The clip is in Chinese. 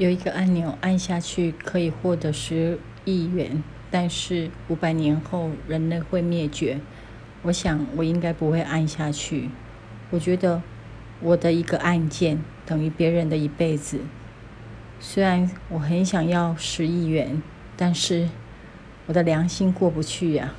有一个按钮按下去可以获得十亿元但是五百年后人类会灭绝我想我应该不会按下去。我觉得我的一个按键等于别人的一辈子。虽然我很想要十亿元但是我的良心过不去呀。